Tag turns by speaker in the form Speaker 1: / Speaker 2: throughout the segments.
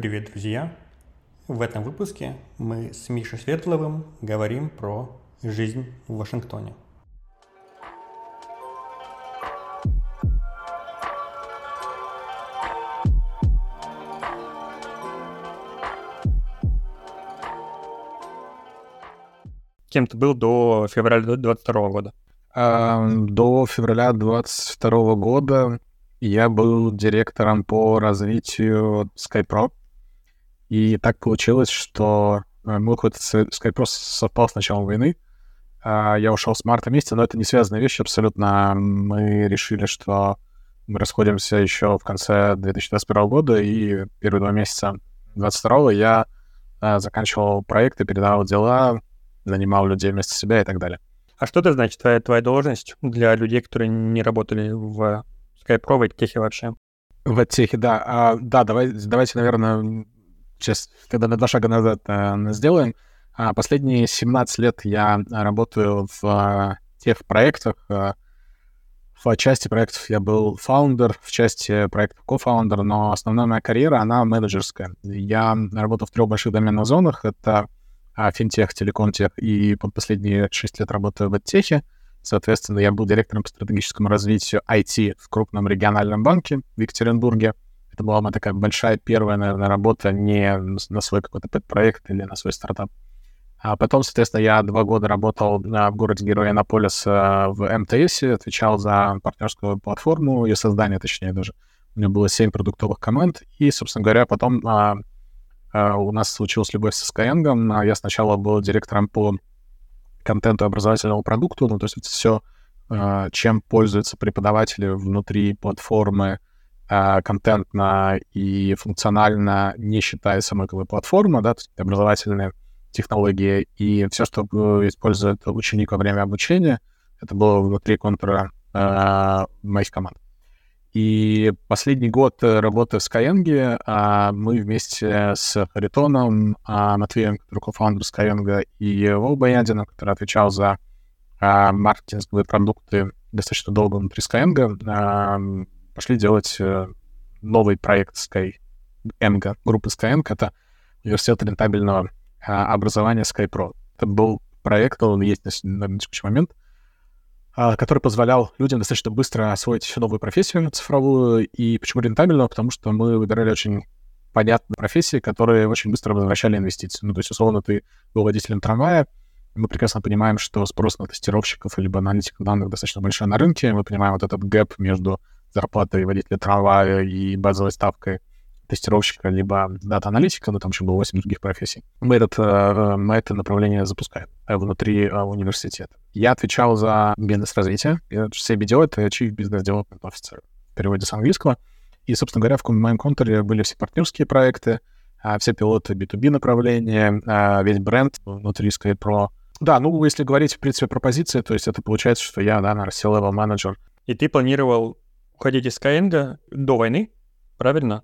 Speaker 1: Привет, друзья! В этом выпуске мы с Мишей Светловым говорим про жизнь в Вашингтоне. Кем ты был до февраля 2022 года?
Speaker 2: До февраля 2022 года я был директором по развитию SkyPro. И так получилось, что э, мой уход с SkyPro совпал с началом войны. А, я ушел с марта месяца, но это не связанная вещь абсолютно. Мы решили, что мы расходимся еще в конце 2021 года, и первые два месяца 2022 я э, заканчивал проекты, передавал дела, нанимал людей вместо себя и так далее.
Speaker 1: А что это значит, твоя, твоя должность для людей, которые не работали в SkyPro, в техе вообще?
Speaker 2: В техе, да. А, да, давай, давайте, наверное, сейчас тогда на два шага назад а, сделаем. А, последние 17 лет я работаю в а, тех проектах. А, в части проектов я был фаундер, в части проектов кофаундер, но основная моя карьера, она менеджерская. Я работал в трех больших доменных зонах. Это а, финтех, телекомтех, и последние 6 лет работаю в эдтехе. Соответственно, я был директором по стратегическому развитию IT в крупном региональном банке в Екатеринбурге. Это была моя такая большая первая, наверное, работа не на свой какой-то проект или на свой стартап. А потом, соответственно, я два года работал в городе Герой Анаполис в МТС, отвечал за партнерскую платформу, ее создание, точнее, даже. У меня было семь продуктовых команд, и, собственно говоря, потом а, а, у нас случилась любовь со Skyeng. Я сначала был директором по контенту образовательному продукту, ну, то есть все, а, чем пользуются преподаватели внутри платформы, а, контентно и функционально, не считая самой платформы, да, образовательные технологии и все, что э, использует ученик во время обучения, это было внутри контура э, моих команд. И последний год э, работы в Skyeng а, мы вместе с Харитоном, а, Матвеем, который кофаундер Skyeng, и Вов Боядином, который отвечал за а, маркетинговые продукты достаточно долго внутри Skyeng, а, пошли делать а, новый проект Skyeng, группы Skyeng. Это университет рентабельного а, образования SkyPro. Это был проект, он есть на, на текущий момент, а, который позволял людям достаточно быстро освоить новую профессию цифровую. И почему рентабельно? Потому что мы выбирали очень понятные профессии, которые очень быстро возвращали инвестиции. Ну, то есть, условно, ты был водителем трамвая, мы прекрасно понимаем, что спрос на тестировщиков либо аналитиков данных достаточно большой на рынке. Мы понимаем вот этот gap между зарплатой водителя трамвая и базовой ставкой тестировщика, либо дата-аналитика, ну, там еще было 8 других профессий. Мы, этот, э, мы это направление запускаем э, внутри э, университета. Я отвечал за бизнес-развитие. BDO — это Chief Business Development Officer в переводе с английского. И, собственно говоря, в моем контуре были все партнерские проекты, все пилоты B2B направления, весь бренд внутри SkyPro. Да, ну, если говорить, в принципе, про позиции, то есть это получается, что я, да, наверное, C-level менеджер.
Speaker 1: И ты планировал уходить из Skyeng до войны, правильно?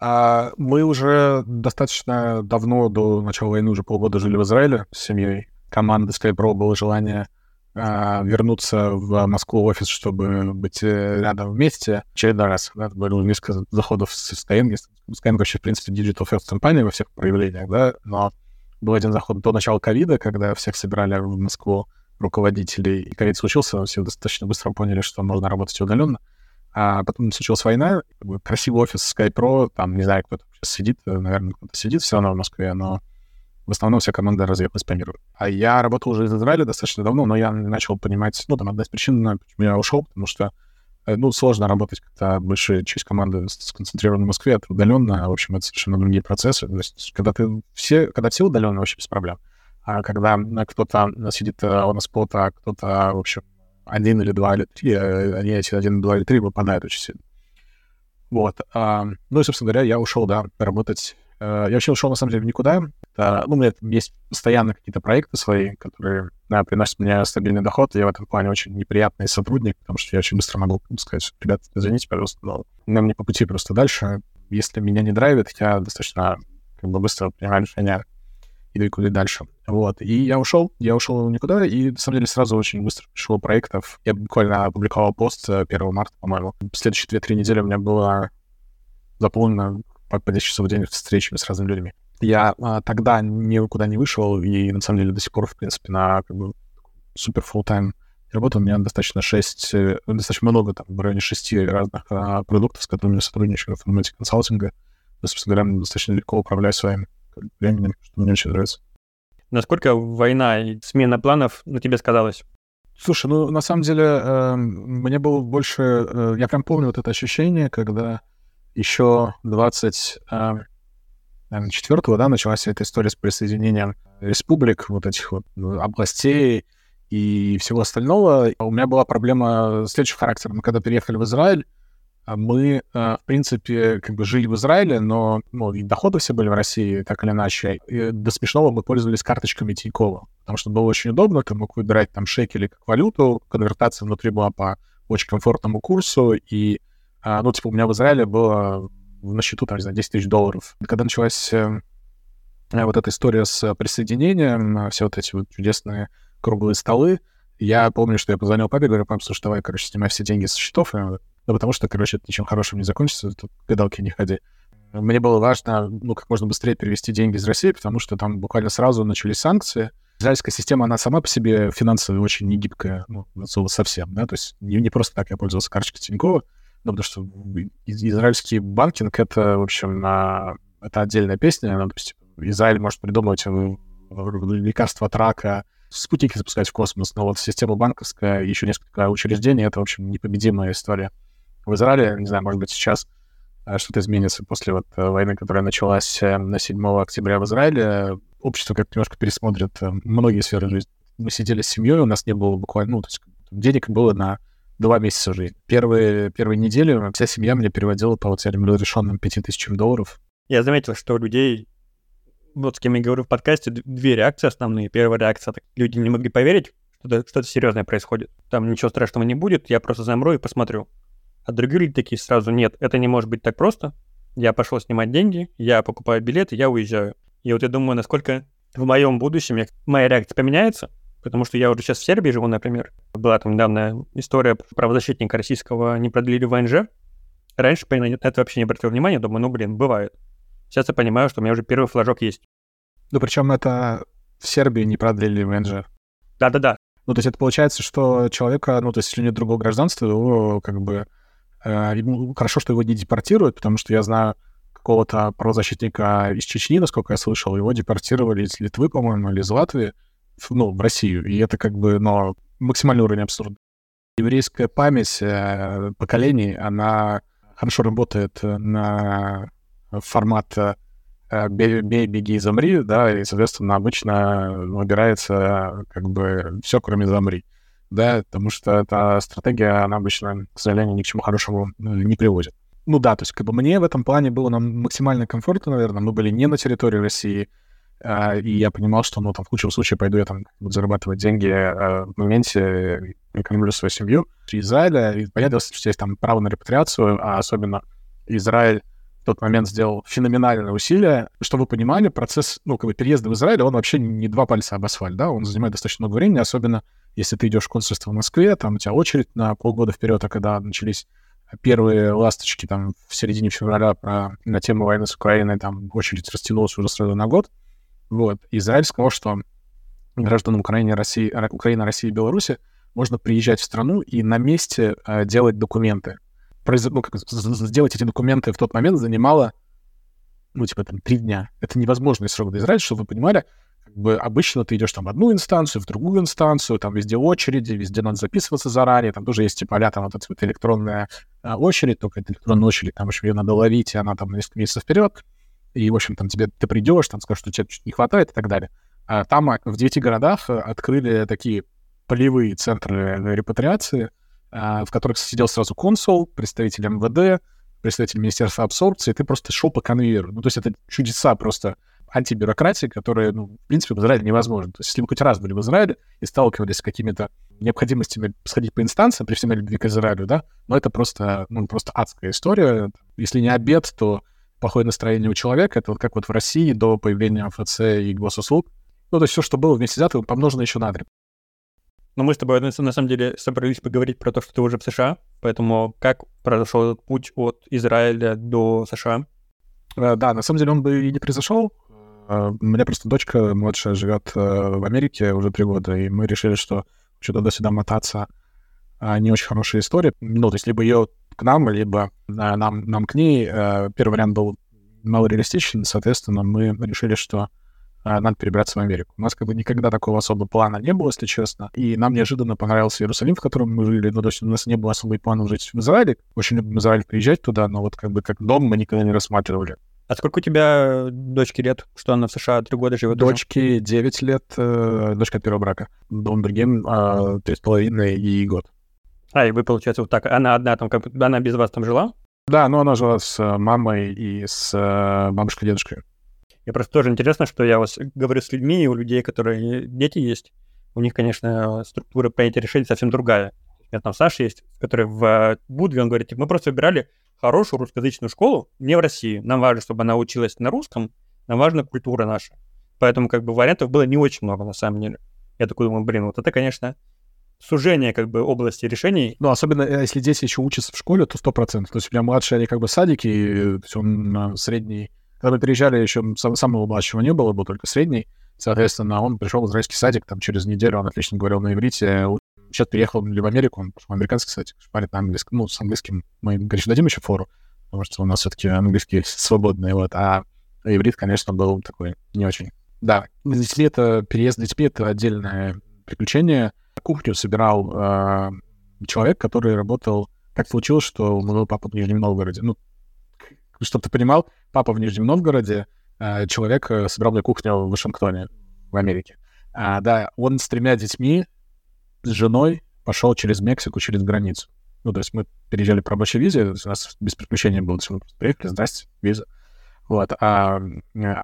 Speaker 2: А мы уже достаточно давно, до начала войны, уже полгода жили в Израиле с семьей. Команда SkyPro было желание а, вернуться в Москву в офис, чтобы быть э, рядом вместе. Очередной раз, да, было несколько заходов с Skyeng. Skyeng вообще, в принципе, digital first компания во всех проявлениях, да, но был один заход до начала ковида, когда всех собирали в Москву руководителей, и ковид случился, все достаточно быстро поняли, что можно работать удаленно. А потом случилась война, как бы красивый офис SkyPro, там, не знаю, кто-то сидит, э, наверное, кто-то сидит все равно в Москве, но в основном вся команда разъехалась по миру. А я работал уже из Израиля достаточно давно, но я начал понимать, ну, там, одна из причин, почему я ушел, потому что, э, ну, сложно работать, когда большая часть команды сконцентрирована в Москве, это удаленно, а, в общем, это совершенно другие процессы. То есть, когда ты все, когда все удаленно, вообще без проблем. А когда э, кто-то сидит на спота, а кто-то, в общем, один или два или три, а они эти один, два или три выпадают очень сильно. Вот. А, ну и, собственно говоря, я ушел, да, работать. А, я вообще ушел, на самом деле, никуда. Это, ну, у меня есть постоянно какие-то проекты свои, которые да, приносят мне стабильный доход. Я в этом плане очень неприятный сотрудник, потому что я очень быстро могу сказать, ребят, извините, пожалуйста, но нам не по пути просто дальше. Если меня не драйвит, я достаточно как бы быстро принимаю решение и куда дальше. Вот. И я ушел, я ушел никуда, и, на самом деле, сразу очень быстро пришло проектов. Я буквально опубликовал пост 1 э, марта, по-моему. Следующие 2-3 недели у меня было заполнено по, по 10 часов в день встречами с разными людьми. Я а, тогда никуда не вышел, и на самом деле до сих пор, в принципе, на как бы супер full time работу у меня достаточно 6, э, достаточно много, там, в районе 6 разных а, продуктов, с которыми я сотрудничаю в формате консалтинга. Собственно говоря, достаточно легко управляю своим временем, что мне очень нравится.
Speaker 1: Насколько война и смена планов на тебе сказалась?
Speaker 2: Слушай, ну, на самом деле, э, мне было больше... Э, я прям помню вот это ощущение, когда еще 20... Э, да, началась эта история с присоединением республик, вот этих вот ну, областей и всего остального. У меня была проблема следующего характера. Мы когда переехали в Израиль, мы, э, в принципе, как бы жили в Израиле, но ну, и доходы все были в России, так или иначе. И до смешного мы пользовались карточками Тинькова, потому что было очень удобно, ты мог выбирать там шекели как валюту, конвертация внутри была по очень комфортному курсу, и, а, ну, типа, у меня в Израиле было на счету, там, не знаю, 10 тысяч долларов. Когда началась э, вот эта история с присоединением, все вот эти вот чудесные круглые столы, я помню, что я позвонил папе, говорю, пап, слушай, давай, короче, снимай все деньги со счетов, да потому что, короче, это ничем хорошим не закончится, тут гадалки не ходи. Мне было важно, ну, как можно быстрее перевести деньги из России, потому что там буквально сразу начались санкции. Израильская система, она сама по себе финансово очень негибкая, ну, совсем, да, то есть не, не просто так я пользовался карточкой Тинькова, ну, потому что израильский банкинг — это, в общем, на... это отдельная песня, ну, то есть Израиль может придумывать лекарства от рака, спутники запускать в космос, но вот система банковская, еще несколько учреждений — это, в общем, непобедимая история в Израиле. Не знаю, может быть, сейчас э, что-то изменится после вот э, войны, которая началась э, на 7 октября в Израиле. Общество как немножко пересмотрит многие сферы жизни. Мы сидели с семьей, у нас не было буквально, ну, то есть денег было на два месяца жизни. Первые, первые недели вся семья мне переводила по вот этим разрешенным 5000 долларов.
Speaker 1: Я заметил, что у людей, вот с кем я говорю в подкасте, две реакции основные. Первая реакция, так, люди не могли поверить, что что-то серьезное происходит. Там ничего страшного не будет, я просто замру и посмотрю. А другие люди такие сразу, нет, это не может быть так просто. Я пошел снимать деньги, я покупаю билеты, я уезжаю. И вот я думаю, насколько в моем будущем я, моя реакция поменяется, потому что я уже сейчас в Сербии живу, например. Была там недавно история правозащитника российского, не продлили ВНЖ. Раньше на это вообще не обратил внимания, думаю, ну, блин, бывает. Сейчас я понимаю, что у меня уже первый флажок есть.
Speaker 2: Ну, причем это в Сербии не продлили ВНЖ.
Speaker 1: Да-да-да.
Speaker 2: Ну, то есть это получается, что человека, ну, то есть если нет другого гражданства, его как бы хорошо, что его не депортируют, потому что я знаю какого-то правозащитника из Чечни, насколько я слышал, его депортировали из Литвы, по-моему, или из Латвии, ну, в Россию. И это как бы, но максимальный уровень абсурда. Еврейская память э, поколений, она хорошо работает на формат э, бей, бей, беги, замри, да, и, соответственно, обычно выбирается как бы все, кроме замри да, потому что эта стратегия, она обычно, к сожалению, ни к чему хорошему ну, не приводит. Ну да, то есть как бы мне в этом плане было нам максимально комфортно, наверное. Мы были не на территории России, э, и я понимал, что, ну, там, в лучшем случае пойду я там буду зарабатывать деньги э, в моменте, и кормлю свою семью. Израиля, и понятно, что есть там право на репатриацию, а особенно Израиль тот момент сделал феноменальное усилие. Чтобы вы понимали, процесс, ну, как бы переезда в Израиль, он вообще не два пальца об асфальт, да, он занимает достаточно много времени, особенно если ты идешь в консульство в Москве, там у тебя очередь на полгода вперед, а когда начались первые ласточки там в середине февраля про, на тему войны с Украиной, там очередь растянулась уже сразу на год. Вот. Израиль сказал, что гражданам Украины, России, Украины, России и Беларуси можно приезжать в страну и на месте э, делать документы. Ну, как, сделать эти документы в тот момент занимало, ну, типа, там, три дня. Это невозможный срок для Израиля, чтобы вы понимали, как бы обычно ты идешь там в одну инстанцию, в другую инстанцию, там везде очереди, везде надо записываться заранее, там тоже есть типа а там вот эта вот электронная а, очередь, только это электронная очередь, там, в общем, ее надо ловить, и она там несколько месяцев вперед, и, в общем, там тебе, ты придешь, там скажут, что тебе чуть не хватает и так далее. А там а, в девяти городах э, открыли такие полевые центры репатриации, в которых сидел сразу консул, представитель МВД, представитель Министерства абсорбции, и ты просто шел по конвейеру. Ну, то есть это чудеса просто антибюрократии, которая, ну, в принципе, в Израиле невозможна. То есть, если вы хоть раз были в Израиле и сталкивались с какими-то необходимостями сходить по инстанциям, при всем любви к Израилю, да, но это просто, ну, просто адская история. Если не обед, то плохое настроение у человека. Это вот как вот в России до появления МФЦ и госуслуг. Ну, то есть все, что было вместе взято, помножено еще на три.
Speaker 1: Но мы с тобой, на самом деле, собрались поговорить про то, что ты уже в США. Поэтому как произошел этот путь от Израиля до США?
Speaker 2: Э, да, на самом деле он бы и не произошел. Э, у меня просто дочка младшая живет э, в Америке уже три года, и мы решили, что что-то туда-сюда мотаться не очень хорошая история. Ну, то есть либо ее к нам, либо нам, нам к ней. Первый вариант был малореалистичен, соответственно, мы решили, что а, надо перебираться в Америку. У нас как бы никогда такого особого плана не было, если честно. И нам неожиданно понравился Иерусалим, в котором мы жили. Ну, то есть у нас не было особого плана жить в Израиле. Очень любим Израиль приезжать туда, но вот как бы как дом мы никогда не рассматривали.
Speaker 1: А сколько у тебя дочки лет? Что она в США три года живет?
Speaker 2: Дочке уже? 9 лет, э, дочка от первого брака. Дом другим э, три с половиной и год.
Speaker 1: А, и вы, получается, вот так, она одна там, как, она без вас там жила?
Speaker 2: Да, но она жила с э, мамой и с э, бабушкой и дедушкой.
Speaker 1: Мне просто тоже интересно, что я вот говорю с людьми, и у людей, которые дети есть, у них, конечно, структура принятия решений совсем другая. У меня там Саша есть, который в Будве, он говорит, типа, мы просто выбирали хорошую русскоязычную школу не в России. Нам важно, чтобы она училась на русском, нам важна культура наша. Поэтому как бы вариантов было не очень много на самом деле. Я такой думаю, блин, вот это, конечно, сужение как бы области решений.
Speaker 2: Ну, особенно э, если дети еще учатся в школе, то сто процентов. То есть у меня младший, они как бы садики, то есть он средний когда мы переезжали, еще самого младшего не было, был только средний. Соответственно, он пришел в израильский садик, там через неделю он отлично говорил на иврите. Сейчас переехал в Америку, он пошел в американский садик, шпарит на английском. Ну, с английским мы, конечно, дадим еще фору, потому что у нас все-таки английский свободный, вот. А иврит, конечно, был такой не очень. Да, с детьми это, переезд с детьми — это отдельное приключение. Кухню собирал э, человек, который работал... Так случилось, что у моего папы в Нижнем Новгороде. Ну, чтобы ты понимал, папа в Нижнем Новгороде, э, человек э, собирал мне кухню в Вашингтоне, в Америке. А, да, он с тремя детьми, с женой пошел через Мексику, через границу. Ну, то есть мы переезжали по рабочей визе, у нас без приключений было, мы приехали, здрасте, виза. Вот, а,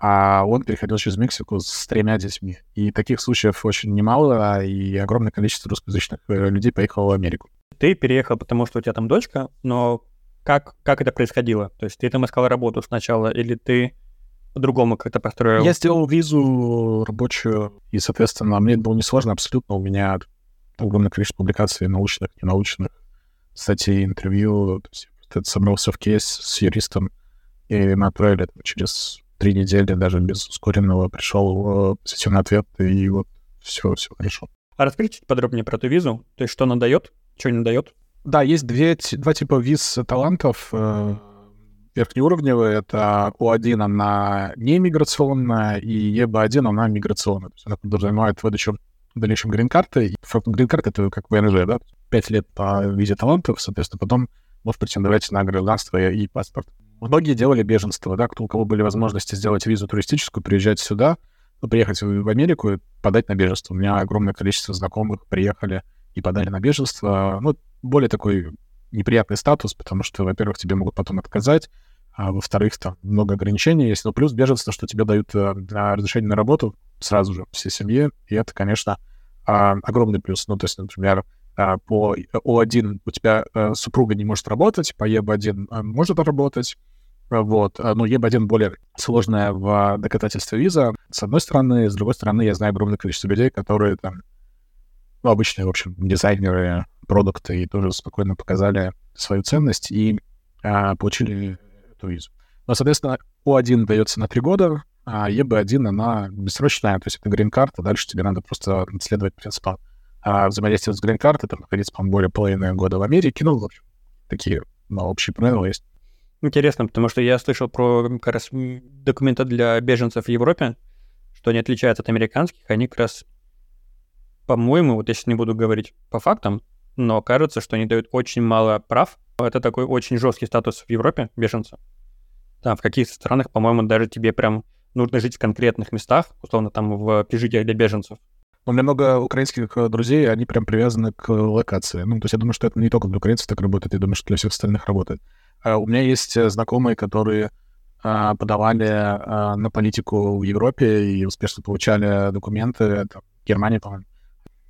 Speaker 2: а он переходил через Мексику с тремя детьми. И таких случаев очень немало, и огромное количество русскоязычных э, людей поехало в Америку.
Speaker 1: Ты переехал, потому что у тебя там дочка, но как, как это происходило? То есть ты там искал работу сначала, или ты по-другому как-то построил?
Speaker 2: Я сделал визу рабочую, и, соответственно, мне это было несложно абсолютно. У меня огромное количество публикаций научных, ненаучных, статей, интервью. То есть это собрался в кейс с юристом, и мы отправили через три недели, даже без ускоренного, пришел позитивный ответ, и вот все, все хорошо.
Speaker 1: А расскажи чуть подробнее про эту визу. То есть что она дает, что не дает?
Speaker 2: Да, есть две, два типа виз талантов. Э, верхнеуровневая — это У1, она не миграционная, и ЕБ1, она миграционная. То есть она подразумевает выдачу в дальнейшем грин-карты. Грин-карта — это как ВНЖ, да? Пять лет по визе талантов, соответственно, потом может претендовать на гражданство и паспорт. Многие делали беженство, да, кто, у кого были возможности сделать визу туристическую, приезжать сюда, приехать в Америку и подать на беженство. У меня огромное количество знакомых приехали и подали на беженство. Ну, более такой неприятный статус, потому что, во-первых, тебе могут потом отказать, а во-вторых, там много ограничений есть. Но плюс беженство, что тебе дают э, разрешение на работу сразу же всей семье, и это, конечно, э, огромный плюс. Ну, то есть, например, э, по О1 у тебя э, супруга не может работать, по ЕБ1 э, может работать, вот. Но ЕБ1 более сложная в доказательстве виза. С одной стороны. С другой стороны, я знаю огромное количество людей, которые там, ну, обычные, в общем, дизайнеры, продукты и тоже спокойно показали свою ценность и а, получили эту визу. Но, соответственно, О1 дается на три года, а ЕБ1, она бессрочная, то есть это грин-карта, дальше тебе надо просто следовать принципам а взаимодействия с грин-картой, там находиться, по-моему, более половины года в Америке, ну, в общем, такие ну, общие правила есть.
Speaker 1: Интересно, потому что я слышал про как раз документы для беженцев в Европе, что они отличаются от американских, они как раз, по-моему, вот если не буду говорить по фактам, но кажется, что они дают очень мало прав. Это такой очень жесткий статус в Европе беженца. Там в каких-то странах, по-моему, даже тебе прям нужно жить в конкретных местах, условно там в общежитиях для беженцев.
Speaker 2: У меня много украинских э, друзей, они прям привязаны к локации. Ну, то есть я думаю, что это не только для украинцев так работает, я думаю, что для всех остальных работает. А у меня есть э, знакомые, которые а, подавали а, на политику в Европе и успешно получали документы, там, в Германии, по-моему,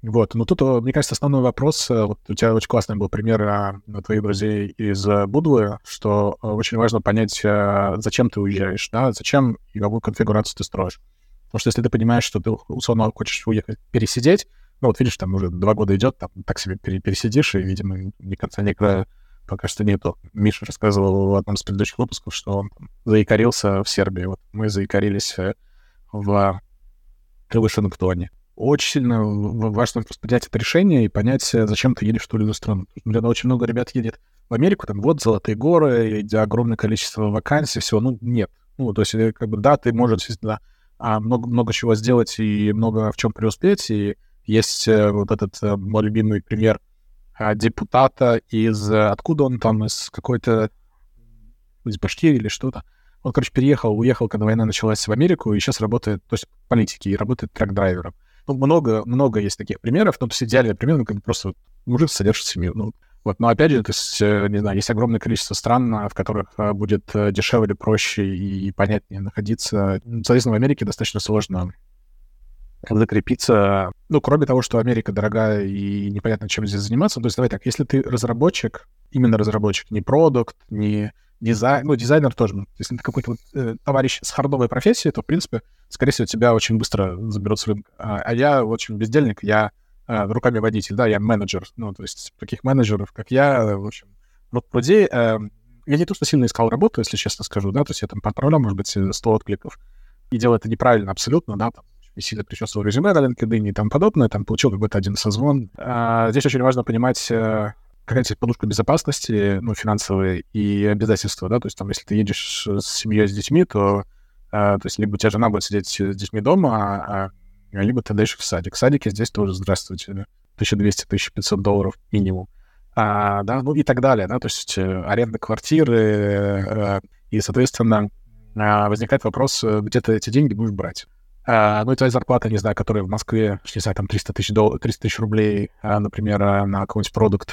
Speaker 2: вот, но тут, мне кажется, основной вопрос, э, вот у тебя очень классный был пример а, твоих друзей из э, Будвы, что э, очень важно понять, зачем ты уезжаешь, да, зачем и какую конфигурацию ты строишь. Потому что если ты понимаешь, что ты условно хочешь уехать пересидеть, ну вот видишь, там уже два года идет, там так себе пересидишь, и, видимо, ни конца, ни края пока что нету. Миша рассказывал в одном из предыдущих выпусков, что он заикарился в Сербии. Вот мы заикарились э, в Вашингтоне. Очень сильно важно просто принять это решение и понять, э, зачем ты едешь в ту или иную страну. Наверное, очень много ребят едет в Америку, там вот золотые горы, где огромное количество вакансий, всего. Ну, нет. Ну, то есть, как бы, да, ты можешь, естественно, а, много, много чего сделать и много в чем преуспеть. И есть э, вот этот мой любимый пример — а, депутата из... Э, откуда он там? Из какой-то... Из Башкирии или что-то. Он, короче, переехал, уехал, когда война началась в Америку, и сейчас работает, то есть политики, и работает трак-драйвером. Ну, много, много есть таких примеров, но то идеальный пример, ну, как просто вот, мужик содержит семью. Ну, вот, но опять же, то есть, э, не знаю, есть огромное количество стран, в которых э, будет дешевле, проще и понятнее находиться. Соответственно, в Америке достаточно сложно закрепиться. Ну, кроме того, что Америка дорогая и непонятно, чем здесь заниматься. То есть, давай так, если ты разработчик, именно разработчик, не продукт, не дизайн, ну, дизайнер тоже. Если ты какой-то вот, э, товарищ с хардовой профессией, то, в принципе, скорее всего, тебя очень быстро заберут с рынка. А, а я очень бездельник, я э, руками водитель, да, я менеджер. Ну, то есть таких менеджеров, как я, в общем, вот вроде э, я не то, что сильно искал работу, если честно скажу, да, то есть я там отправлял, может быть, 100 откликов, и делал это неправильно абсолютно, да, там, и сильно причесывал резюме на LinkedIn и тому подобное, там получил какой-то один созвон. А здесь очень важно понимать, э, какая-то подушка безопасности, ну, финансовые и обязательства, да, то есть там, если ты едешь с семьей, с детьми, то, а, то есть либо у тебя жена будет сидеть с детьми дома, а, а либо ты даешь в садик. В садике здесь тоже, здравствуйте, 1200-1500 долларов минимум. А, да, ну и так далее, да, то есть э, аренда квартиры, э, и, соответственно, а, возникает вопрос, где ты эти деньги будешь брать. Uh, ну, и твоя зарплата, не знаю, которая в Москве, не знаю, там 300 тысяч, дол... 300 тысяч рублей, uh, например, на какой-нибудь продукт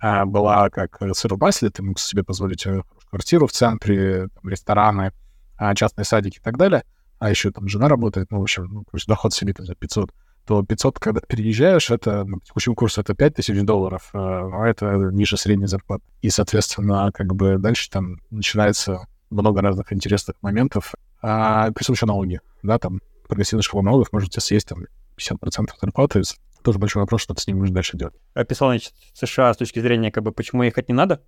Speaker 2: была как сыр в масле, ты мог себе позволить э, квартиру в центре, там, рестораны, частные садики и так далее, а еще там жена работает, ну, в общем, ну, доход себе там, за 500, то 500, когда переезжаешь, это на текущем курсе это 5 тысяч долларов, а это ниже средней зарплаты. И, соответственно, как бы дальше там начинается много разных интересных моментов, а, плюс еще налоги, да, там прогрессивных школ налогов можете съесть там 50% зарплаты, тоже большой вопрос, что ты с ним будешь дальше делать.
Speaker 1: Описал, значит, США с точки зрения, как бы, почему ехать не надо.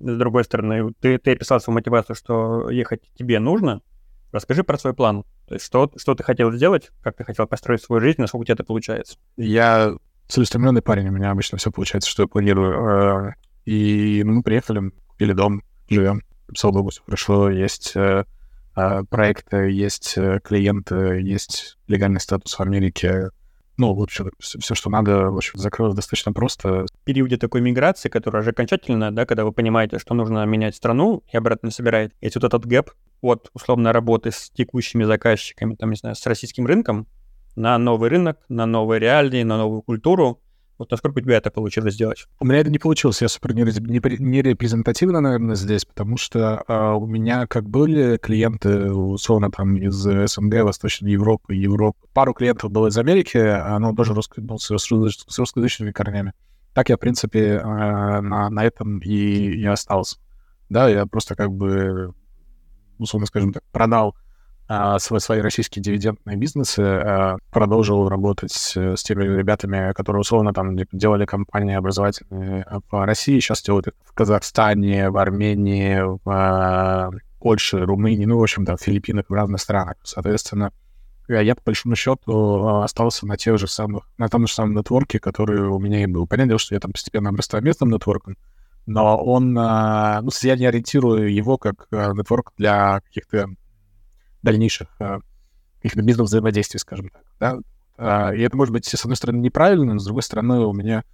Speaker 1: С другой стороны, ты, ты описал свою мотивацию, что ехать тебе нужно. Расскажи про свой план. То есть что, что ты хотел сделать, как ты хотел построить свою жизнь, насколько у тебя это получается?
Speaker 2: Я целеустремленный парень, у меня обычно все получается, что я планирую. Э, и ну, мы приехали, купили дом, живем. Писал долго, все хорошо, есть э, а, проекты, есть э, клиенты, есть легальный статус в Америке. Ну, лучше все, все, что надо, в общем, закрылось достаточно просто.
Speaker 1: В периоде такой миграции, которая уже окончательно, да, когда вы понимаете, что нужно менять страну и обратно собирает, есть вот этот гэп от, условно, работы с текущими заказчиками, там, не знаю, с российским рынком на новый рынок, на новые реалии, на новую культуру, вот насколько у тебя это получилось сделать?
Speaker 2: У меня это не получилось. Я супер не репрезентативно, наверное, здесь, потому что э, у меня как были клиенты, условно, там, из СНГ, Восточной Европы, Европы. Пару клиентов было из Америки, но тоже русско, ну, с, с русскоязычными корнями. Так я, в принципе, э, на, на этом и, и остался. Да, я просто как бы, условно скажем так, продал а, свои, свои российские дивидендные бизнесы, а, продолжил работать с теми ребятами, которые условно там делали компании образовательные в России, сейчас делают в Казахстане, в Армении, в а, Польше, Румынии, ну, в общем, там, в Филиппинах, в разных странах. Соответственно, я, по большому счету, остался на тех же самых, на том же самом нетворке, который у меня и был. Понятно, что я там постепенно обрастаю местным нетворком, но он, ну, я не ориентирую его как нетворк для каких-то дальнейших э, каких-то бизнес-взаимодействий, скажем так. Да? А, и это может быть, с одной стороны, неправильно, но с другой стороны, у меня,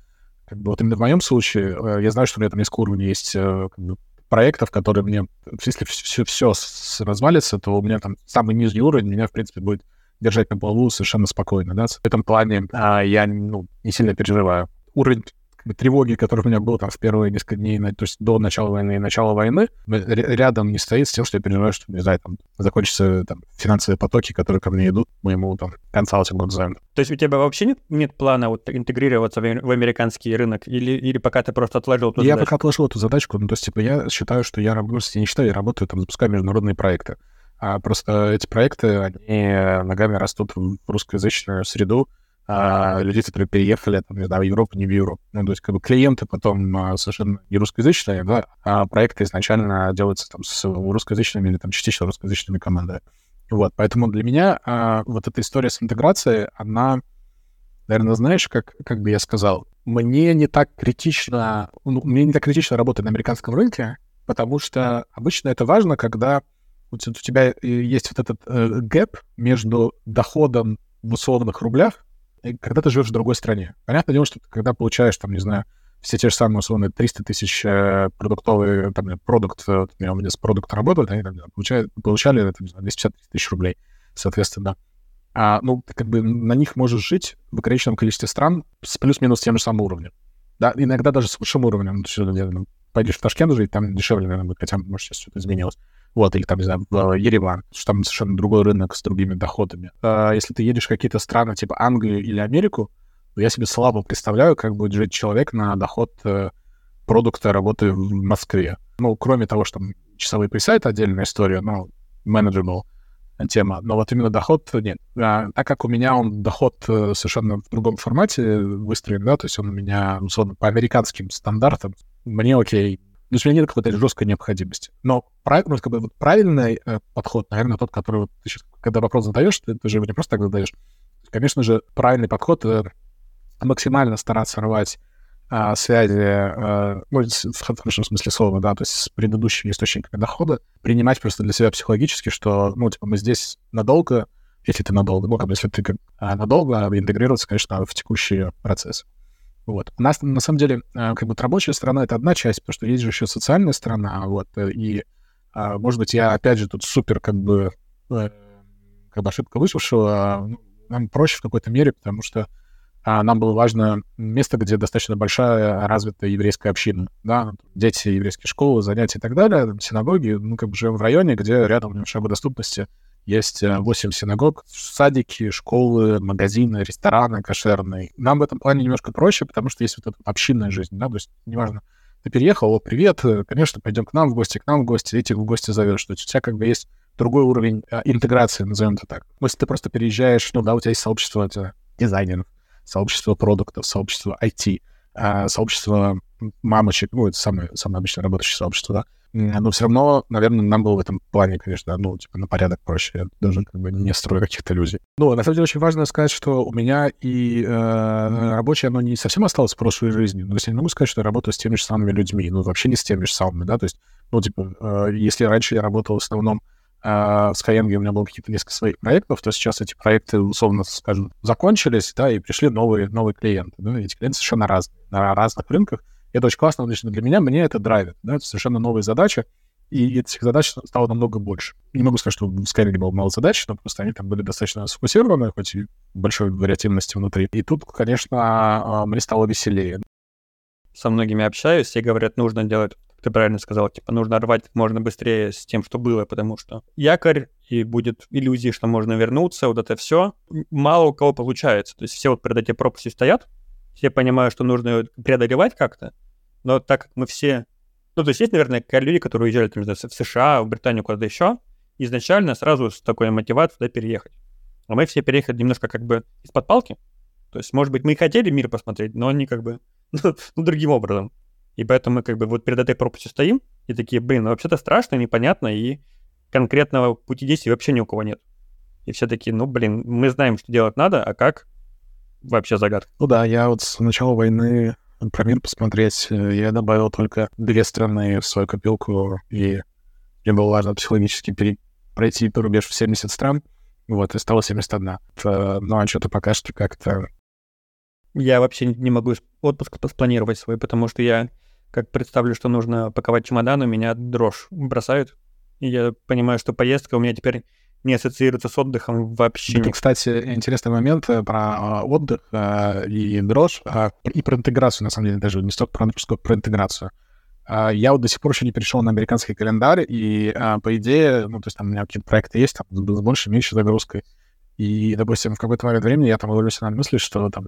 Speaker 2: как бы, вот именно в моем случае, э, я знаю, что у меня там несколько уровней есть э, как бы, проектов, которые мне, если все, все развалится, то у меня там самый нижний уровень меня, в принципе, будет держать на плаву совершенно спокойно, да, в этом плане а, я ну, не сильно переживаю. Уровень тревоги, который у меня был там в первые несколько дней, то есть до начала войны и начала войны, рядом не стоит с тем, что я переживаю, что, не знаю, там, закончатся там, финансовые потоки, которые ко мне идут, моему там консалтингу дизайну.
Speaker 1: То есть у тебя вообще нет, нет плана вот интегрироваться в, в американский рынок? Или, или пока ты просто отложил эту
Speaker 2: я задачку? Я пока отложил эту задачку, ну, то есть, типа, я считаю, что я работаю, я не считаю, я работаю, там, запускаю международные проекты. А просто эти проекты, они ногами растут в русскоязычную среду, а, людей, которые переехали, там, не знаю, в Европу, не в Европу. Ну, то есть, как бы клиенты потом а, совершенно не русскоязычные, да, а проекты изначально делаются там с русскоязычными или там частично русскоязычными командами. Вот, поэтому для меня а, вот эта история с интеграцией, она, наверное, знаешь, как, как бы я сказал, мне не так критично, ну, мне не так критично работать на американском рынке, потому что обычно это важно, когда у тебя есть вот этот э, гэп между доходом в условных рублях когда ты живешь в другой стране. Понятное дело, что ты, когда получаешь, там, не знаю, все те же самые, условно, 300 тысяч э, продуктовые, там, продукт, э, у меня с продукт работают, они там, получали, получали там, 250 тысяч рублей, соответственно. А, ну, ты как бы на них можешь жить в ограниченном количестве стран с плюс-минус тем же самым уровнем. Да, иногда даже с высшим уровнем. Ну, пойдешь в Ташкент жить, там дешевле, наверное, будет, хотя, может, сейчас что-то изменилось вот, или там, не знаю, в Ереван, что там совершенно другой рынок с другими доходами. А если ты едешь в какие-то страны, типа Англию или Америку, то я себе слабо представляю, как будет жить человек на доход э, продукта работы в Москве. Ну, кроме того, что там часовые пояса — это отдельная история, ну, manageable тема, но вот именно доход нет. А, так как у меня он доход э, совершенно в другом формате выстроен, да, то есть он у меня, условно, по американским стандартам, мне окей, у меня нет какой-то жесткой необходимости. Но прав, ну, как бы, вот правильный э, подход, наверное, тот, который вот ты сейчас, когда вопрос задаешь, ты, ты же его не просто так задаешь. Конечно же, правильный подход э, максимально стараться рвать э, связи, э, ну, в хорошем смысле слова, да, то есть с предыдущими источниками дохода, принимать просто для себя психологически, что, ну, типа, мы здесь надолго, если ты надолго, ну, как бы, если ты как, а, надолго, а интегрироваться, конечно, в текущий процесс. Вот. У нас, на самом деле, э, как бы рабочая сторона — это одна часть, потому что есть же еще социальная сторона, вот, э, и, а, может быть, я, опять же, тут супер, как бы, э, как бы ошибка вышел, а, ну, нам проще в какой-то мере, потому что а, нам было важно место, где достаточно большая развитая еврейская община, да, дети еврейские школы, занятия и так далее, синагоги, ну, как бы живем в районе, где рядом шагу доступности есть 8 э, синагог, садики, школы, магазины, рестораны кошерные. Нам в этом плане немножко проще, потому что есть вот эта общинная жизнь, да, то есть неважно, ты переехал, о, привет, э, конечно, пойдем к нам в гости, к нам в гости, этих в гости зовешь, что у тебя как бы есть другой уровень а, интеграции, назовем это так. Если ты просто переезжаешь, ну да, у тебя есть сообщество дизайнеров, сообщество продуктов, сообщество IT, а, сообщество мамочек, ну, это самое, самое обычно работающее сообщество, да, но все равно, наверное, нам было в этом плане, конечно, ну, типа, на порядок проще. Я даже как бы не строю каких-то иллюзий. Ну, на самом деле, очень важно сказать, что у меня и э, рабочее, оно не совсем осталось в прошлой жизни. Ну, то есть я не могу сказать, что я работаю с теми же самыми людьми. Ну, вообще не с теми же самыми, да, то есть, ну, типа, э, если раньше я работал в основном э, с Skyeng, у меня было какие-то несколько своих проектов, то сейчас эти проекты, условно скажем, закончились, да, и пришли новые, новые клиенты. Да, эти клиенты совершенно разные, на разных рынках. Это очень классно лично для меня, мне это драйвит, да, это совершенно новые задачи, и этих задач стало намного больше. Не могу сказать, что в Skyrim было мало задач, но просто они там были достаточно сфокусированы, хоть и большой вариативности внутри. И тут, конечно, а, мне стало веселее.
Speaker 1: Со многими общаюсь, все говорят, нужно делать, ты правильно сказал, типа, нужно рвать можно быстрее с тем, что было, потому что якорь, и будет иллюзии, что можно вернуться, вот это все. Мало у кого получается. То есть все вот перед эти пропасти стоят, все понимают, что нужно ее преодолевать как-то, но так как мы все... Ну, то есть есть, наверное, люди, которые уезжали там, в США, в Британию, куда-то еще, изначально сразу с такой мотивацией туда переехать. А мы все переехали немножко как бы из-под палки. То есть, может быть, мы и хотели мир посмотреть, но не как бы, ну, другим образом. И поэтому мы как бы вот перед этой пропастью стоим и такие, блин, ну вообще-то страшно, непонятно, и конкретного пути действий вообще ни у кого нет. И все такие, ну, блин, мы знаем, что делать надо, а как? Вообще загадка.
Speaker 2: Ну да, я вот с начала войны про мир посмотреть, э, я добавил только две страны в свою копилку, и мне было важно психологически пере... пройти рубеж в 70 стран, вот, и стало 71. Это, ну, а что-то пока что как-то...
Speaker 1: Я вообще не могу отпуск спланировать свой, потому что я, как представлю, что нужно паковать чемодан, у меня дрожь бросают. И я понимаю, что поездка у меня теперь не ассоциируется с отдыхом вообще.
Speaker 2: Это, кстати, интересный момент э, про а, отдых э, и дрожь, а, и про интеграцию, на самом деле, даже не столько про дрожь, сколько про интеграцию. А, я вот до сих пор еще не перешел на американский календарь, и, по идее, ну, то есть там у меня какие-то проекты есть, там, с больше, меньше загрузкой. И, допустим, в какой-то момент времени я там ловлюсь на мысли, что там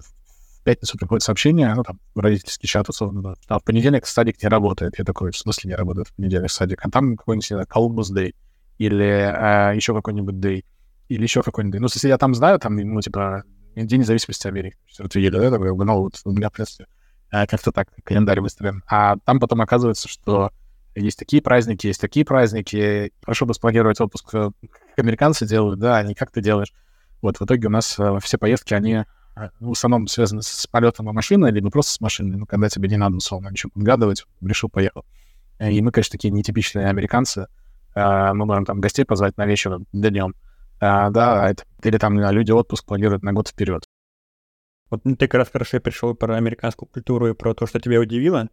Speaker 2: пятницу приходит сообщение, ну, там, родительский чат, условно, да, в понедельник садик не работает. Я такой, в смысле не работает в понедельник садик? А там какой-нибудь, не знаю, Columbus Day или э, еще какой-нибудь Day, или еще какой-нибудь Day. Ну, если я там знаю, там, ну, типа, День независимости Америки. 4 июля, да, такой, ну, вот у меня, в принципе, э, как-то так календарь выстроен. А там потом оказывается, что есть такие праздники, есть такие праздники. Хорошо бы спланировать отпуск, как американцы делают, да, а не как ты делаешь. Вот в итоге у нас все поездки, они в основном связаны с полетом на машиной, либо просто с машиной. Ну, когда тебе не надо, условно, ничего подгадывать, решил, поехал. И мы, конечно, такие нетипичные американцы. Мы можем там гостей позвать на вечер днем. А, да, это, или там люди отпуск планируют на год вперед.
Speaker 1: Вот ты как раз хорошо пришел про американскую культуру и про то, что тебя удивило.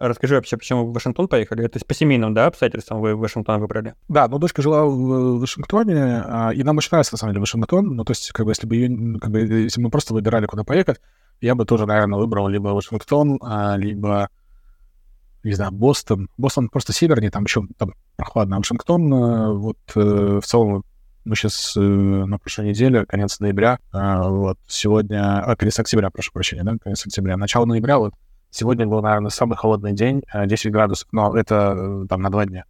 Speaker 1: Расскажи вообще, почему вы в Вашингтон поехали? Это по семейным, да, обстоятельствам вы Вашингтон выбрали?
Speaker 2: Да, ну, дочка жила в Вашингтоне, а, и нам очень нравится, на самом деле, Вашингтон. Ну, то есть, как бы, если бы ее, как бы, если бы мы просто выбирали, куда поехать, я бы тоже, наверное, выбрал либо Вашингтон, а, либо, не знаю, Бостон. Бостон просто севернее, там еще там прохладно. А Вашингтон, э, вот, э, в целом, мы сейчас э, на прошлой неделе, конец ноября, вот, сегодня, а, конец октября, прошу прощения, да, конец октября, начало ноября, вот, Сегодня был, наверное, самый холодный день, 10 э, градусов, но это э, там на два дня.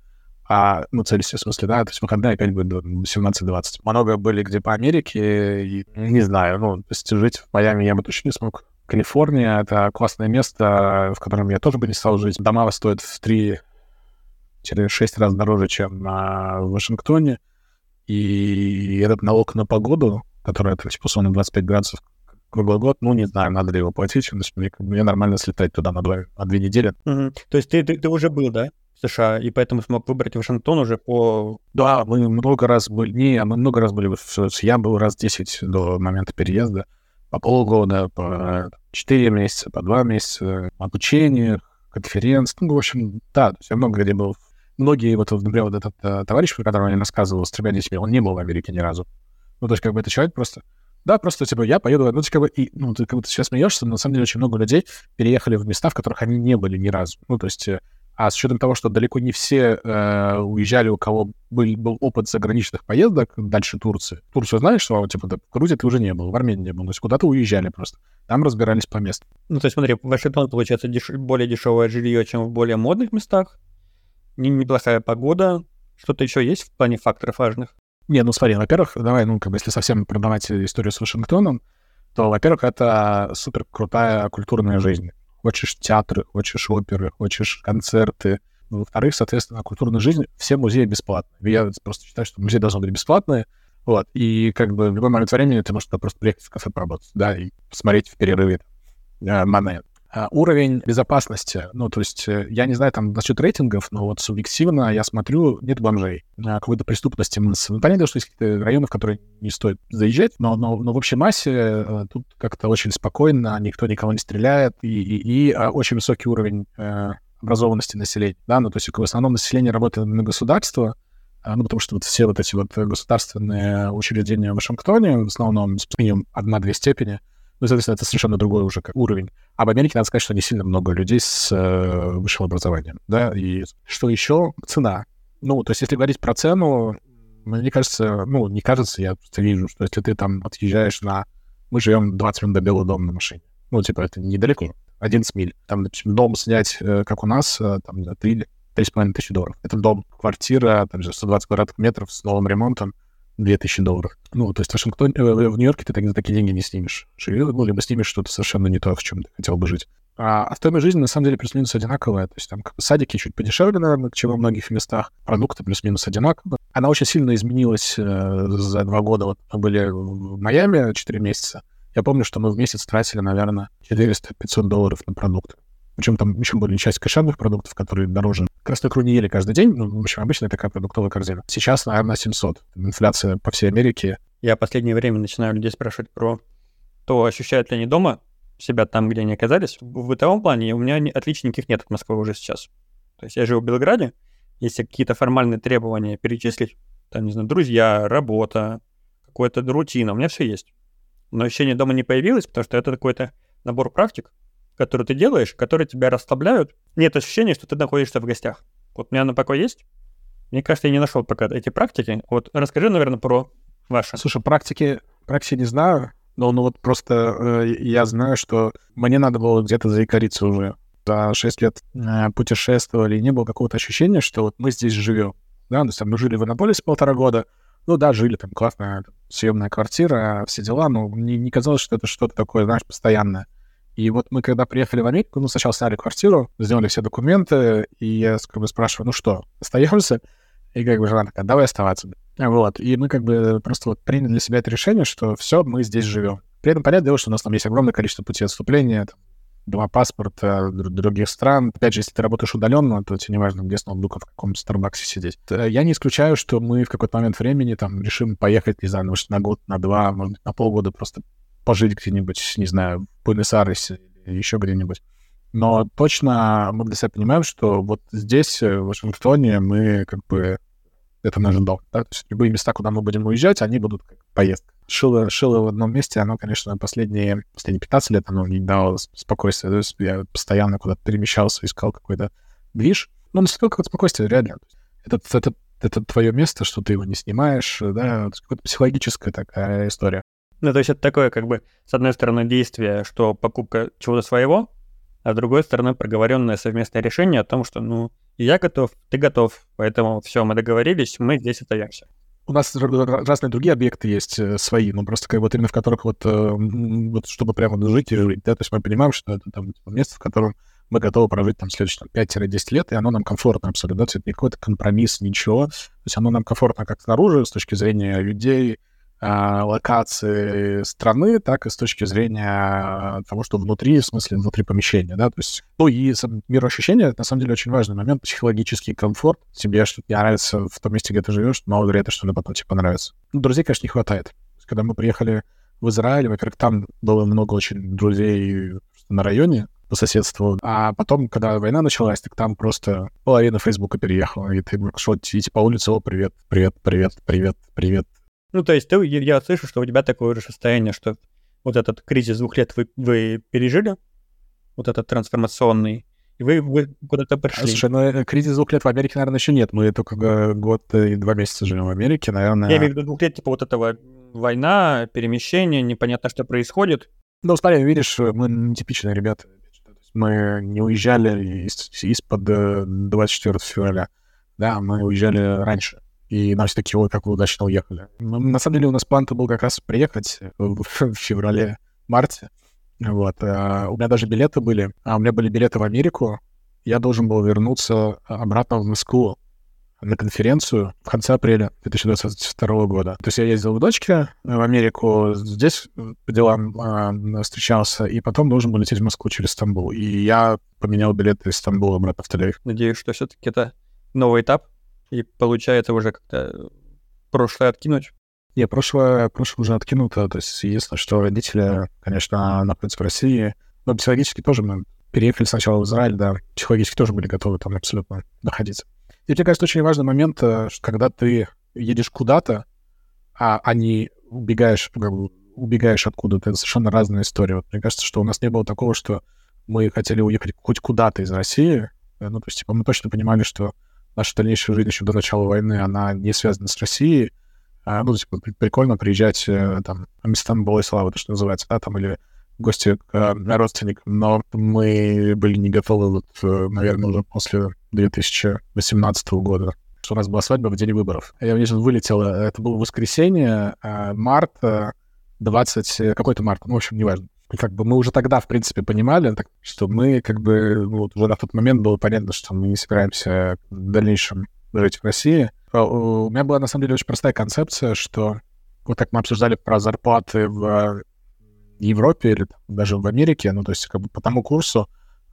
Speaker 2: А, ну, Цельсия, в смысле, да, то есть выходные опять будет 17-20. Много были где по Америке, и не знаю, ну, то есть жить в Майами я бы точно не смог. Калифорния — это классное место, в котором я тоже бы не стал жить. Дома стоят в 3-6 раз дороже, чем а, в Вашингтоне. И этот налог на погоду, который, это, типа, условно, 25 градусов круглый год, ну, не знаю, надо ли его платить, мне, мне нормально слетать туда на, два, на две недели.
Speaker 1: Угу. То есть ты, ты, ты уже был, да, в США, и поэтому смог выбрать Вашингтон уже по...
Speaker 2: Да, мы много раз были, не, мы много раз были я был раз 10 до момента переезда, по полгода, по 4 месяца, по 2 месяца, обучение, конференции, ну, в общем, да, я много где был. Многие, вот, например, вот этот э, товарищ, про которого я рассказывал, с тремя детьми, он не был в Америке ни разу. Ну, то есть, как бы, это человек просто да, просто, типа, я поеду, ну, как бы, и, ну, ты как будто сейчас смеешься, но на самом деле очень много людей переехали в места, в которых они не были ни разу. Ну, то есть, э, а с учетом того, что далеко не все э, уезжали, у кого был, был опыт заграничных поездок дальше Турции. Турцию знаешь, что, типа, в Грузии ты уже не был, в Армении не был, то есть куда-то уезжали просто. Там разбирались по месту.
Speaker 1: Ну, то есть, смотри, Вашингтон, получается, деш... более дешевое жилье, чем в более модных местах, неплохая погода, что-то еще есть в плане факторов важных?
Speaker 2: Не, ну смотри, во-первых, давай, ну, как бы, если совсем продавать историю с Вашингтоном, то, во-первых, это супер крутая культурная жизнь. Хочешь театры, хочешь оперы, хочешь концерты. Во-вторых, соответственно, культурная жизнь, все музеи бесплатные. Я просто считаю, что музеи должны быть бесплатные. Вот, и как бы в любой момент времени ты можешь просто приехать в кафе поработать, да, и посмотреть в перерыве э, монет. А, уровень безопасности, ну, то есть, э, я не знаю там насчет рейтингов, но вот субъективно я смотрю, нет бомжей, а, какой-то преступности массы. Ну, понятно, что есть какие-то районы, в которые не стоит заезжать, но, но, но в общей массе э, тут как-то очень спокойно, никто никого не стреляет, и, и, и а, очень высокий уровень э, образованности населения, да, ну, то есть в основном население работает на государство, ну, потому что вот все вот эти вот государственные учреждения в Вашингтоне, в основном с одна-две степени, ну, соответственно, это совершенно другой уже как уровень. А в Америке, надо сказать, что не сильно много людей с э, высшим образованием, да, и что еще? Цена. Ну, то есть, если говорить про цену, мне кажется, ну, не кажется, я вижу, что если ты там отъезжаешь на... Мы живем 20 минут до Белого дома на машине. Ну, типа, это недалеко, 11 миль. Там, допустим, дом снять, э, как у нас, э, там, за 3 3,5 тысячи долларов. Это дом, квартира, там же 120 квадратных метров с новым ремонтом. 2000 долларов. Ну, то есть в Вашингтоне, э, в Нью-Йорке ты за такие деньги не снимешь. Ну, либо снимешь что-то совершенно не то, в чем ты хотел бы жить. А, а стоимость жизни, на самом деле, плюс-минус одинаковая. То есть там садики чуть подешевле, наверное, чем во многих местах. Продукты плюс-минус одинаковые. Она очень сильно изменилась э, за два года. Вот мы были в Майами 4 месяца. Я помню, что мы в месяц тратили, наверное, 400-500 долларов на продукты. Причем там еще были часть кошерных продуктов, которые дороже. Красную икру не ели каждый день, ну, в общем, обычная такая продуктовая корзина. Сейчас, наверное, 700. Инфляция по всей Америке.
Speaker 1: Я последнее время начинаю людей спрашивать про то, ощущают ли они дома себя там, где они оказались. В бытовом плане у меня отличников нет от Москвы уже сейчас. То есть я живу в Белграде, если какие-то формальные требования перечислить, там, не знаю, друзья, работа, какая-то рутина, у меня все есть. Но ощущение дома не появилось, потому что это какой-то набор практик, которые ты делаешь, которые тебя расслабляют, нет ощущения, что ты находишься в гостях. Вот у меня на покой есть. Мне кажется, я не нашел пока эти практики. Вот расскажи, наверное, про ваши.
Speaker 2: Слушай, практики, практики не знаю, но ну вот просто э, я знаю, что мне надо было где-то заикариться уже. За 6 лет э, путешествовали, не было какого-то ощущения, что вот мы здесь живем. Да, то есть мы жили в Иннополисе полтора года, ну да, жили там классно, съемная квартира, все дела, но мне не казалось, что это что-то такое, знаешь, постоянное. И вот мы, когда приехали в Америку, ну, сначала сняли квартиру, сделали все документы, и я как бы спрашиваю, ну что, остаемся? И как бы жена такая, давай оставаться. Вот, и мы как бы просто вот приняли для себя это решение, что все, мы здесь живем. При этом понятное дело, что у нас там есть огромное количество путей отступления, там, два паспорта других стран. Опять же, если ты работаешь удаленно, то тебе не важно, где с ноутбуком в каком-то Старбаксе сидеть. Я не исключаю, что мы в какой-то момент времени там решим поехать, не знаю, может, на год, на два, может на полгода просто пожить где-нибудь, не знаю, в Буэнос-Айресе или еще где-нибудь. Но точно мы для себя понимаем, что вот здесь, в Вашингтоне, мы как бы... Это наш дом. Да? То есть любые места, куда мы будем уезжать, они будут как поездка шило, шило в одном месте, оно, конечно, последние, последние 15 лет оно не давало спокойствия. То есть я постоянно куда-то перемещался, искал какой-то движ. Но наступило какое-то спокойствие, реально. Это, это, это твое место, что ты его не снимаешь, да, какая-то психологическая такая история.
Speaker 1: Ну, то есть это такое, как бы, с одной стороны, действие, что покупка чего-то своего, а с другой стороны, проговоренное совместное решение о том, что, ну, я готов, ты готов, поэтому все, мы договорились, мы здесь остаемся
Speaker 2: у нас разные другие объекты есть э, свои, но просто как вот именно в которых вот, э, вот чтобы прямо жить и жить, да, то есть мы понимаем, что это там типа, место, в котором мы готовы прожить там следующие 5-10 лет, и оно нам комфортно абсолютно, да, то есть это не какой-то компромисс, ничего, то есть оно нам комфортно как снаружи, с точки зрения людей, локации страны, так и с точки зрения того, что внутри, в смысле, внутри помещения, да, то есть, ну и мироощущение, на самом деле очень важный момент, психологический комфорт, тебе что-то не нравится в том месте, где ты живешь, мало вероятно, что на потом тебе понравится. Ну, друзей, конечно, не хватает. Когда мы приехали в Израиль, во-первых, там было много очень друзей на районе, по соседству. А потом, когда война началась, так там просто половина Фейсбука переехала. И ты шел идти по улице, о, привет, привет, привет, привет, привет.
Speaker 1: Ну, то есть ты, я слышу, что у тебя такое же состояние, что вот этот кризис двух лет вы, вы пережили, вот этот трансформационный, и вы, вы куда-то пришли.
Speaker 2: Слушай, ну э, кризис двух лет в Америке, наверное, еще нет. Мы только год и два месяца живем в Америке, наверное.
Speaker 1: Я имею в виду двух лет, типа вот этого война, перемещение, непонятно, что происходит.
Speaker 2: Ну, смотри, видишь, мы не типичные ребята. Мы не уезжали из, из-под 24 э, февраля. Да, мы уезжали раньше. И нам все такие, ой, как вы удачно уехали. На самом деле у нас план-то был как раз приехать в, в феврале-марте. Вот. А у меня даже билеты были. А у меня были билеты в Америку. Я должен был вернуться обратно в Москву на конференцию в конце апреля 2022 года. То есть я ездил в дочке в Америку, здесь по делам э, встречался, и потом должен был лететь в Москву через Стамбул. И я поменял билеты из Стамбула обратно в тель
Speaker 1: Надеюсь, что все-таки это новый этап и получается уже как-то прошлое откинуть?
Speaker 2: Не, прошлое, прошлое уже откинуто. То есть, если что, родители, конечно, находятся в России. Но психологически тоже мы переехали сначала в Израиль, да, психологически тоже были готовы там абсолютно находиться. И мне кажется, очень важный момент, э, когда ты едешь куда-то, а, а не убегаешь, как бы, убегаешь откуда-то. Это совершенно разная история. Вот мне кажется, что у нас не было такого, что мы хотели уехать хоть куда-то из России. Э, ну, то есть, типа, мы точно понимали, что наша дальнейшая жизнь еще до начала войны, она не связана с Россией. А, ну, типа, прикольно приезжать э, там в местам былой славы, то, что называется, да, там, или в гости к э, родственникам. Но мы были не готовы, вот, э, наверное, уже после 2018 года что у нас была свадьба в день выборов. Я, конечно, вылетела, это было воскресенье, март, 20, какой-то март, ну, в общем, неважно. Как бы мы уже тогда, в принципе, понимали, что мы как бы, вот уже на тот момент было понятно, что мы не собираемся в дальнейшем жить в России. А, у меня была, на самом деле, очень простая концепция, что вот как мы обсуждали про зарплаты в Европе или даже в Америке, ну, то есть как бы по тому курсу,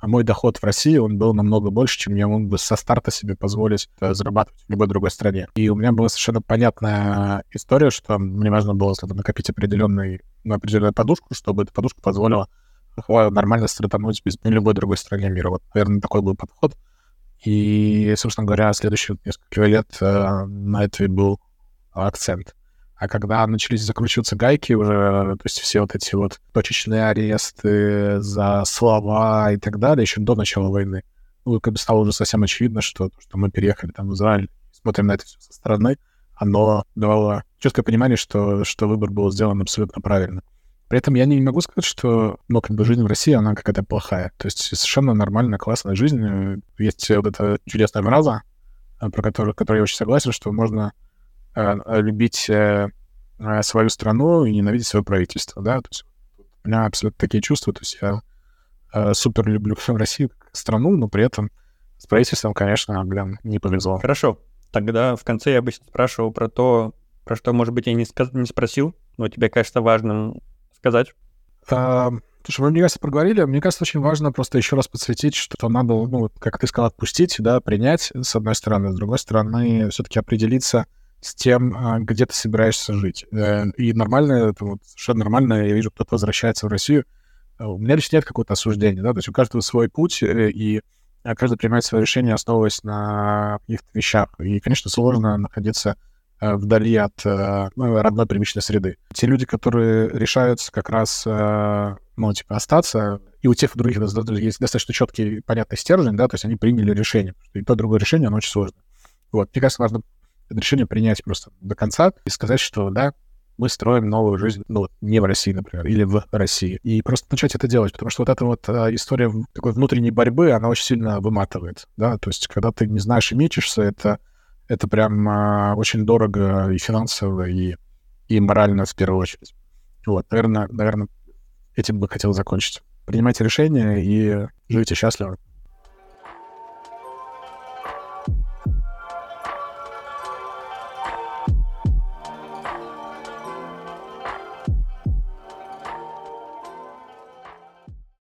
Speaker 2: а мой доход в России, он был намного больше, чем я мог бы со старта себе позволить э, зарабатывать в любой другой стране. И у меня была совершенно понятная история, что мне важно было накопить определенный, ну, определенную подушку, чтобы эта подушка позволила нормально стартануть без любой другой стране мира. Вот, наверное, такой был подход. И, собственно говоря, следующие несколько лет э, на это и был акцент. А когда начались закручиваться гайки уже, то есть все вот эти вот точечные аресты за слова и так далее, еще до начала войны, ну, как бы стало уже совсем очевидно, что, что мы переехали там в Израиль, смотрим на это все со стороны, оно давало четкое понимание, что, что выбор был сделан абсолютно правильно. При этом я не могу сказать, что, ну, как бы жизнь в России, она какая-то плохая. То есть совершенно нормальная, классная жизнь. Есть вот эта чудесная мраза, про которую, которую я очень согласен, что можно Э, любить э, э, свою страну и ненавидеть свое правительство, да, то есть у меня абсолютно такие чувства, то есть я э, супер люблю Россию страну, но при этом с правительством, конечно, блин, не повезло.
Speaker 1: Хорошо, тогда в конце я обычно спрашивал про то, про что, может быть, я не, сказ... не спросил, но тебе кажется важным сказать.
Speaker 2: А, Слушай, мы, мне кажется, проговорили. Мне кажется, очень важно просто еще раз подсветить, что надо, ну, как ты сказал, отпустить, да, принять, с одной стороны. С другой стороны, все-таки определиться с тем, а, где ты собираешься жить. Э, и нормально, это вот совершенно нормально, я вижу, кто-то возвращается в Россию. А у меня лично нет какого-то осуждения, да, то есть у каждого свой путь, э, и каждый принимает свое решение, основываясь на каких-то вещах. И, конечно, сложно находиться Э, вдали от э, ну, родной привычной среды. Те люди, которые решаются как раз, э, ну, типа, остаться, и у тех и других есть достаточно четкий, понятный стержень, да, то есть они приняли решение. И то, другое решение, оно очень сложно. Вот, мне кажется, важно решение принять просто до конца и сказать, что, да, мы строим новую жизнь, ну, не в России, например, или в России. И просто начать это делать, потому что вот эта вот а, история такой внутренней борьбы, она очень сильно выматывает, да, то есть когда ты не знаешь и мечешься, это это прям а, очень дорого и финансово, и, и морально в первую очередь. Вот, наверное, наверное, этим бы хотел закончить. Принимайте решения и живите счастливо.